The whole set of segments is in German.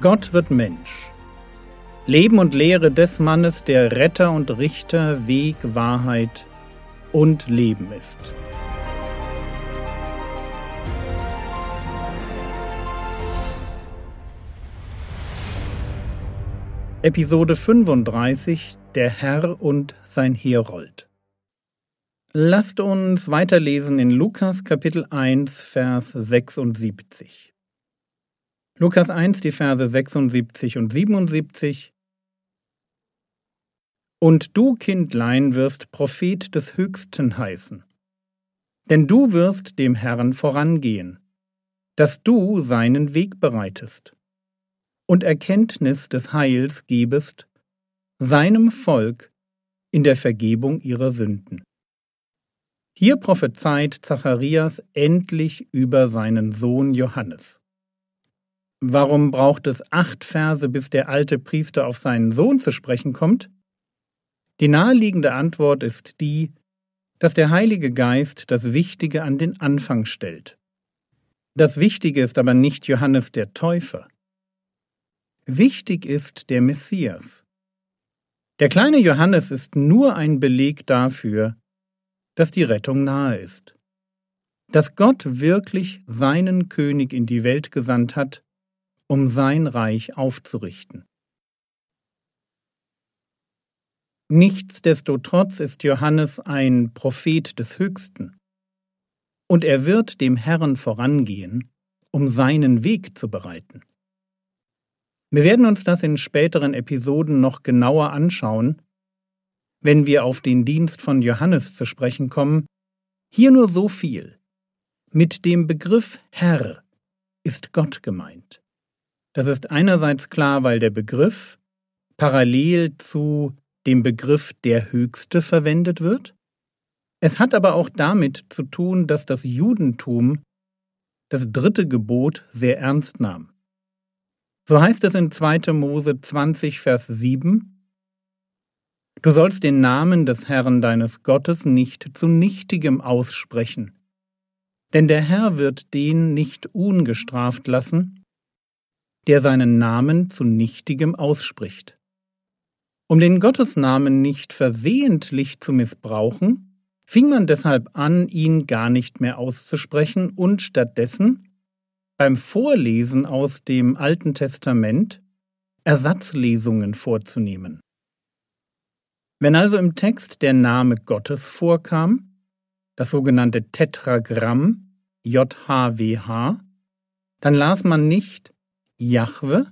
Gott wird Mensch. Leben und Lehre des Mannes, der Retter und Richter, Weg, Wahrheit und Leben ist. Episode 35 Der Herr und sein Herold. Lasst uns weiterlesen in Lukas Kapitel 1, Vers 76. Lukas 1, die Verse 76 und 77. Und du, Kindlein, wirst Prophet des Höchsten heißen. Denn du wirst dem Herrn vorangehen, dass du seinen Weg bereitest und Erkenntnis des Heils gebest seinem Volk in der Vergebung ihrer Sünden. Hier prophezeit Zacharias endlich über seinen Sohn Johannes. Warum braucht es acht Verse, bis der alte Priester auf seinen Sohn zu sprechen kommt? Die naheliegende Antwort ist die, dass der Heilige Geist das Wichtige an den Anfang stellt. Das Wichtige ist aber nicht Johannes der Täufer. Wichtig ist der Messias. Der kleine Johannes ist nur ein Beleg dafür, dass die Rettung nahe ist. Dass Gott wirklich seinen König in die Welt gesandt hat, um sein Reich aufzurichten. Nichtsdestotrotz ist Johannes ein Prophet des Höchsten, und er wird dem Herrn vorangehen, um seinen Weg zu bereiten. Wir werden uns das in späteren Episoden noch genauer anschauen, wenn wir auf den Dienst von Johannes zu sprechen kommen, hier nur so viel. Mit dem Begriff Herr ist Gott gemeint. Das ist einerseits klar, weil der Begriff parallel zu dem Begriff der Höchste verwendet wird. Es hat aber auch damit zu tun, dass das Judentum das dritte Gebot sehr ernst nahm. So heißt es in 2. Mose 20, Vers 7, Du sollst den Namen des Herrn deines Gottes nicht zu nichtigem aussprechen, denn der Herr wird den nicht ungestraft lassen, der seinen Namen zu nichtigem ausspricht. Um den Gottesnamen nicht versehentlich zu missbrauchen, fing man deshalb an, ihn gar nicht mehr auszusprechen und stattdessen beim Vorlesen aus dem Alten Testament Ersatzlesungen vorzunehmen. Wenn also im Text der Name Gottes vorkam, das sogenannte Tetragramm JHWH, dann las man nicht Jahwe,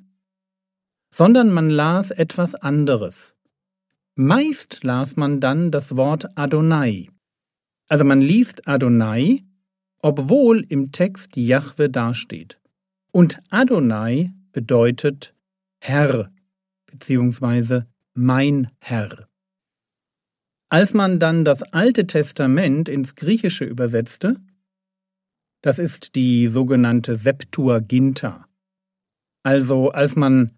sondern man las etwas anderes. Meist las man dann das Wort Adonai. Also man liest Adonai, obwohl im Text Jahwe dasteht. Und Adonai bedeutet Herr bzw. mein Herr. Als man dann das Alte Testament ins Griechische übersetzte, das ist die sogenannte Septuaginta, also als man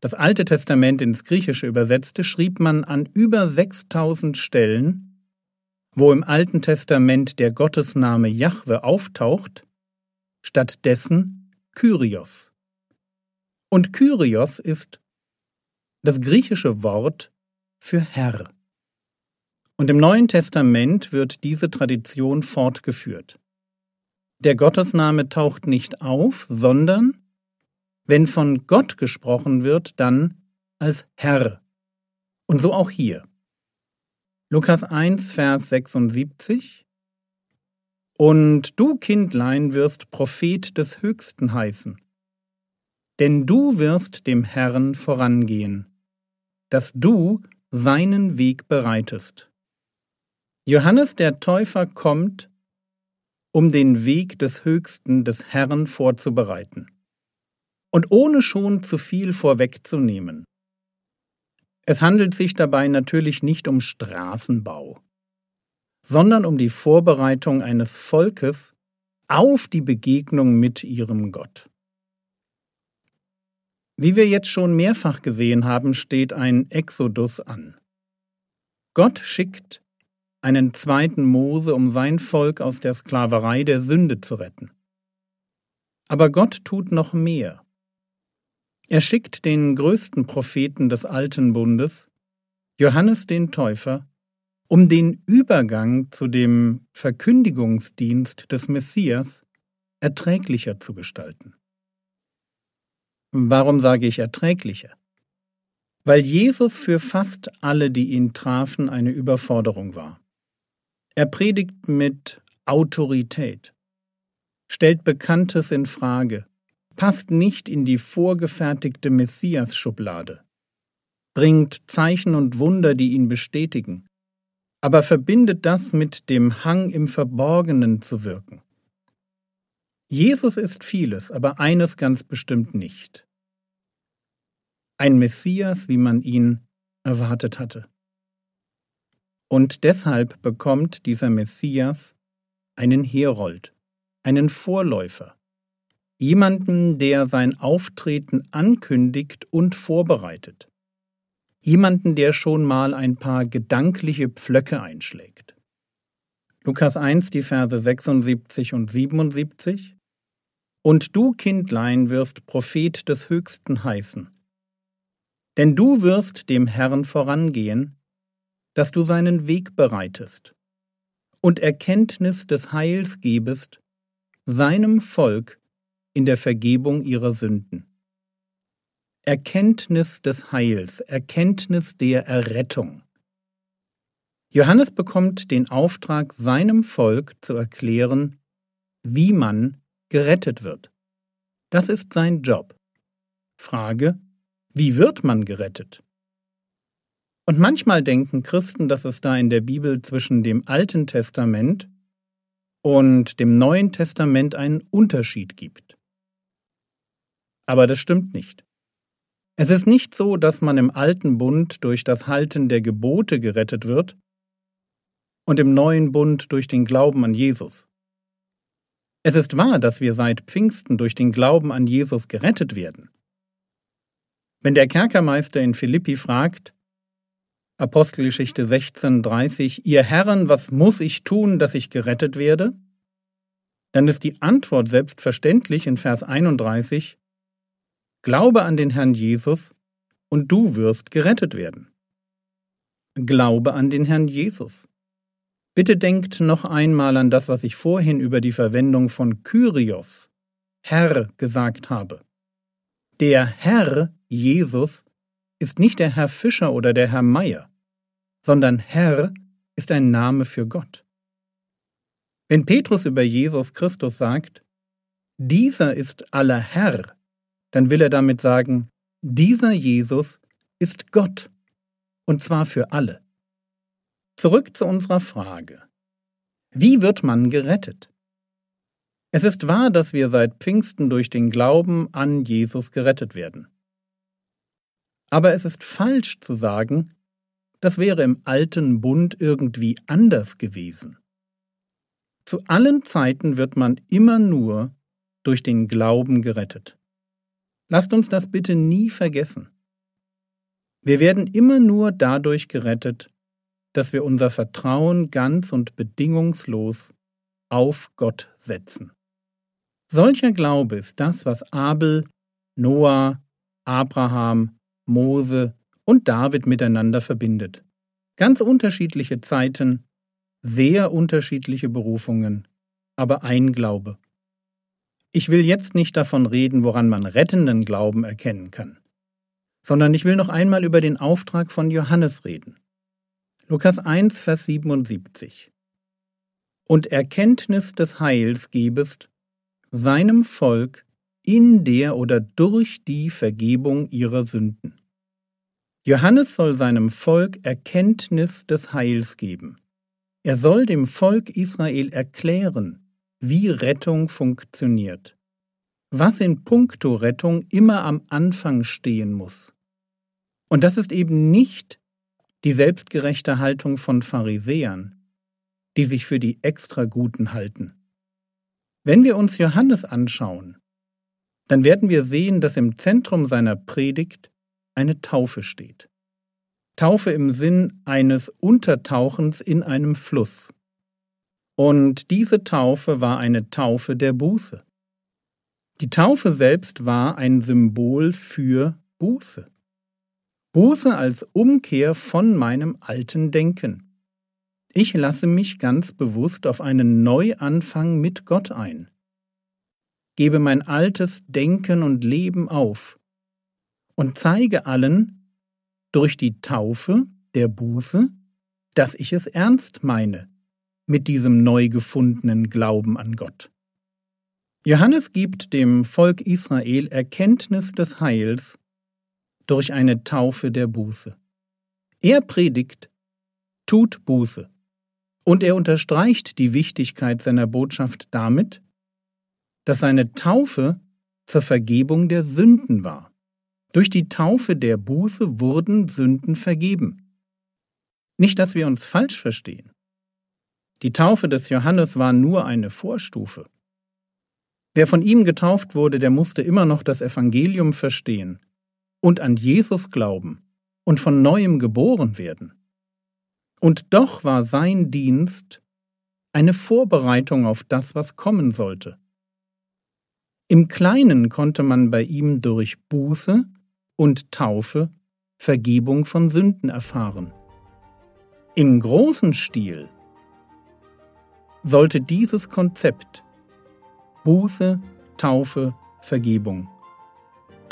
das Alte Testament ins Griechische übersetzte, schrieb man an über 6000 Stellen, wo im Alten Testament der Gottesname Jahwe auftaucht, stattdessen Kyrios. Und Kyrios ist das griechische Wort für Herr. Und im Neuen Testament wird diese Tradition fortgeführt. Der Gottesname taucht nicht auf, sondern wenn von Gott gesprochen wird, dann als Herr. Und so auch hier. Lukas 1, Vers 76 Und du, Kindlein, wirst Prophet des Höchsten heißen, denn du wirst dem Herrn vorangehen, dass du seinen Weg bereitest. Johannes der Täufer kommt, um den Weg des Höchsten des Herrn vorzubereiten und ohne schon zu viel vorwegzunehmen. Es handelt sich dabei natürlich nicht um Straßenbau, sondern um die Vorbereitung eines Volkes auf die Begegnung mit ihrem Gott. Wie wir jetzt schon mehrfach gesehen haben, steht ein Exodus an. Gott schickt einen zweiten Mose, um sein Volk aus der Sklaverei der Sünde zu retten. Aber Gott tut noch mehr. Er schickt den größten Propheten des Alten Bundes, Johannes den Täufer, um den Übergang zu dem Verkündigungsdienst des Messias erträglicher zu gestalten. Warum sage ich erträglicher? Weil Jesus für fast alle, die ihn trafen, eine Überforderung war. Er predigt mit Autorität, stellt Bekanntes in Frage, passt nicht in die vorgefertigte Messias-Schublade, bringt Zeichen und Wunder, die ihn bestätigen, aber verbindet das mit dem Hang im Verborgenen zu wirken. Jesus ist vieles, aber eines ganz bestimmt nicht. Ein Messias, wie man ihn erwartet hatte. Und deshalb bekommt dieser Messias einen Herold, einen Vorläufer, jemanden, der sein Auftreten ankündigt und vorbereitet, jemanden, der schon mal ein paar gedankliche Pflöcke einschlägt. Lukas 1, die Verse 76 und 77 und du, Kindlein, wirst Prophet des Höchsten heißen. Denn du wirst dem Herrn vorangehen, dass du seinen Weg bereitest und Erkenntnis des Heils gebest, seinem Volk in der Vergebung ihrer Sünden. Erkenntnis des Heils, Erkenntnis der Errettung. Johannes bekommt den Auftrag, seinem Volk zu erklären, wie man gerettet wird. Das ist sein Job. Frage, wie wird man gerettet? Und manchmal denken Christen, dass es da in der Bibel zwischen dem Alten Testament und dem Neuen Testament einen Unterschied gibt. Aber das stimmt nicht. Es ist nicht so, dass man im Alten Bund durch das Halten der Gebote gerettet wird und im Neuen Bund durch den Glauben an Jesus. Es ist wahr, dass wir seit Pfingsten durch den Glauben an Jesus gerettet werden. Wenn der Kerkermeister in Philippi fragt, Apostelgeschichte 16,30, Ihr Herren, was muss ich tun, dass ich gerettet werde? Dann ist die Antwort selbstverständlich in Vers 31, Glaube an den Herrn Jesus und du wirst gerettet werden. Glaube an den Herrn Jesus. Bitte denkt noch einmal an das, was ich vorhin über die Verwendung von Kyrios, Herr, gesagt habe. Der Herr Jesus ist nicht der Herr Fischer oder der Herr Meier, sondern Herr ist ein Name für Gott. Wenn Petrus über Jesus Christus sagt, dieser ist aller Herr, dann will er damit sagen, dieser Jesus ist Gott, und zwar für alle. Zurück zu unserer Frage. Wie wird man gerettet? Es ist wahr, dass wir seit Pfingsten durch den Glauben an Jesus gerettet werden. Aber es ist falsch zu sagen, das wäre im alten Bund irgendwie anders gewesen. Zu allen Zeiten wird man immer nur durch den Glauben gerettet. Lasst uns das bitte nie vergessen. Wir werden immer nur dadurch gerettet, dass wir unser Vertrauen ganz und bedingungslos auf Gott setzen. Solcher Glaube ist das, was Abel, Noah, Abraham, Mose und David miteinander verbindet. Ganz unterschiedliche Zeiten, sehr unterschiedliche Berufungen, aber ein Glaube. Ich will jetzt nicht davon reden, woran man rettenden Glauben erkennen kann, sondern ich will noch einmal über den Auftrag von Johannes reden. Lukas 1, Vers 77. Und Erkenntnis des Heils gebest seinem Volk in der oder durch die Vergebung ihrer Sünden. Johannes soll seinem Volk Erkenntnis des Heils geben. Er soll dem Volk Israel erklären, wie Rettung funktioniert, was in puncto Rettung immer am Anfang stehen muss. Und das ist eben nicht die selbstgerechte Haltung von Pharisäern, die sich für die Extraguten halten. Wenn wir uns Johannes anschauen, dann werden wir sehen, dass im Zentrum seiner Predigt eine Taufe steht. Taufe im Sinn eines Untertauchens in einem Fluss. Und diese Taufe war eine Taufe der Buße. Die Taufe selbst war ein Symbol für Buße. Buße als Umkehr von meinem alten Denken. Ich lasse mich ganz bewusst auf einen Neuanfang mit Gott ein. Gebe mein altes Denken und Leben auf und zeige allen durch die Taufe der Buße, dass ich es ernst meine mit diesem neu gefundenen Glauben an Gott. Johannes gibt dem Volk Israel Erkenntnis des Heils durch eine Taufe der Buße. Er predigt, tut Buße. Und er unterstreicht die Wichtigkeit seiner Botschaft damit, dass seine Taufe zur Vergebung der Sünden war. Durch die Taufe der Buße wurden Sünden vergeben. Nicht, dass wir uns falsch verstehen. Die Taufe des Johannes war nur eine Vorstufe. Wer von ihm getauft wurde, der musste immer noch das Evangelium verstehen und an Jesus glauben und von neuem geboren werden. Und doch war sein Dienst eine Vorbereitung auf das, was kommen sollte. Im Kleinen konnte man bei ihm durch Buße und Taufe Vergebung von Sünden erfahren. Im großen Stil sollte dieses Konzept Buße, Taufe, Vergebung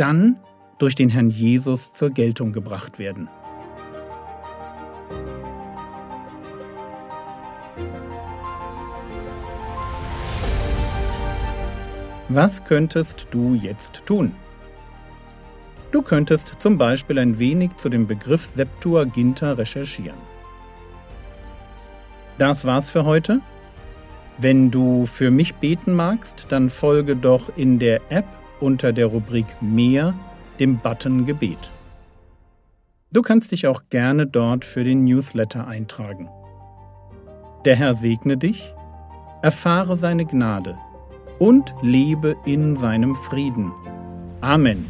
dann durch den Herrn Jesus zur Geltung gebracht werden. Was könntest du jetzt tun? Du könntest zum Beispiel ein wenig zu dem Begriff Septuaginta recherchieren. Das war's für heute. Wenn du für mich beten magst, dann folge doch in der App unter der Rubrik Mehr dem Button Gebet. Du kannst dich auch gerne dort für den Newsletter eintragen. Der Herr segne dich, erfahre seine Gnade und lebe in seinem Frieden. Amen.